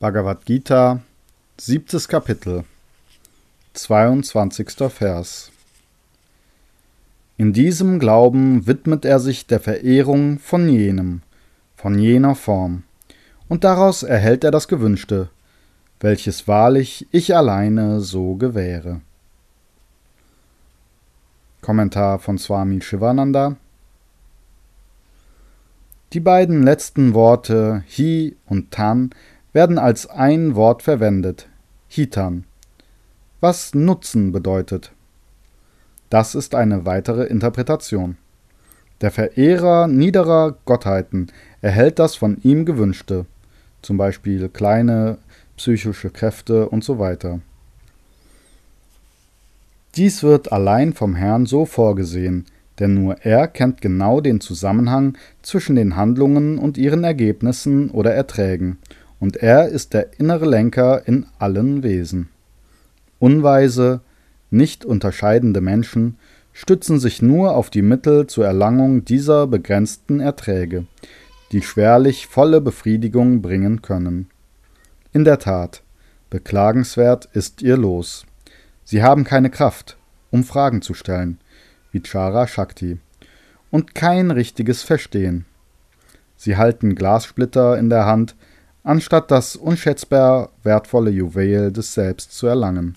Bhagavad Gita, siebtes Kapitel, 22. Vers. In diesem Glauben widmet er sich der Verehrung von jenem, von jener Form, und daraus erhält er das Gewünschte, welches wahrlich ich alleine so gewähre. Kommentar von Swami Shivananda Die beiden letzten Worte Hi und Tan werden als ein Wort verwendet, Hitan, was Nutzen bedeutet. Das ist eine weitere Interpretation. Der Verehrer niederer Gottheiten erhält das von ihm Gewünschte, zum Beispiel kleine psychische Kräfte und so weiter. Dies wird allein vom Herrn so vorgesehen, denn nur er kennt genau den Zusammenhang zwischen den Handlungen und ihren Ergebnissen oder Erträgen und er ist der innere Lenker in allen Wesen. Unweise, nicht unterscheidende Menschen stützen sich nur auf die Mittel zur Erlangung dieser begrenzten Erträge, die schwerlich volle Befriedigung bringen können. In der Tat, beklagenswert ist ihr Los. Sie haben keine Kraft, um Fragen zu stellen, Vichara Shakti, und kein richtiges Verstehen. Sie halten Glassplitter in der Hand, anstatt das unschätzbar wertvolle Juwel des Selbst zu erlangen.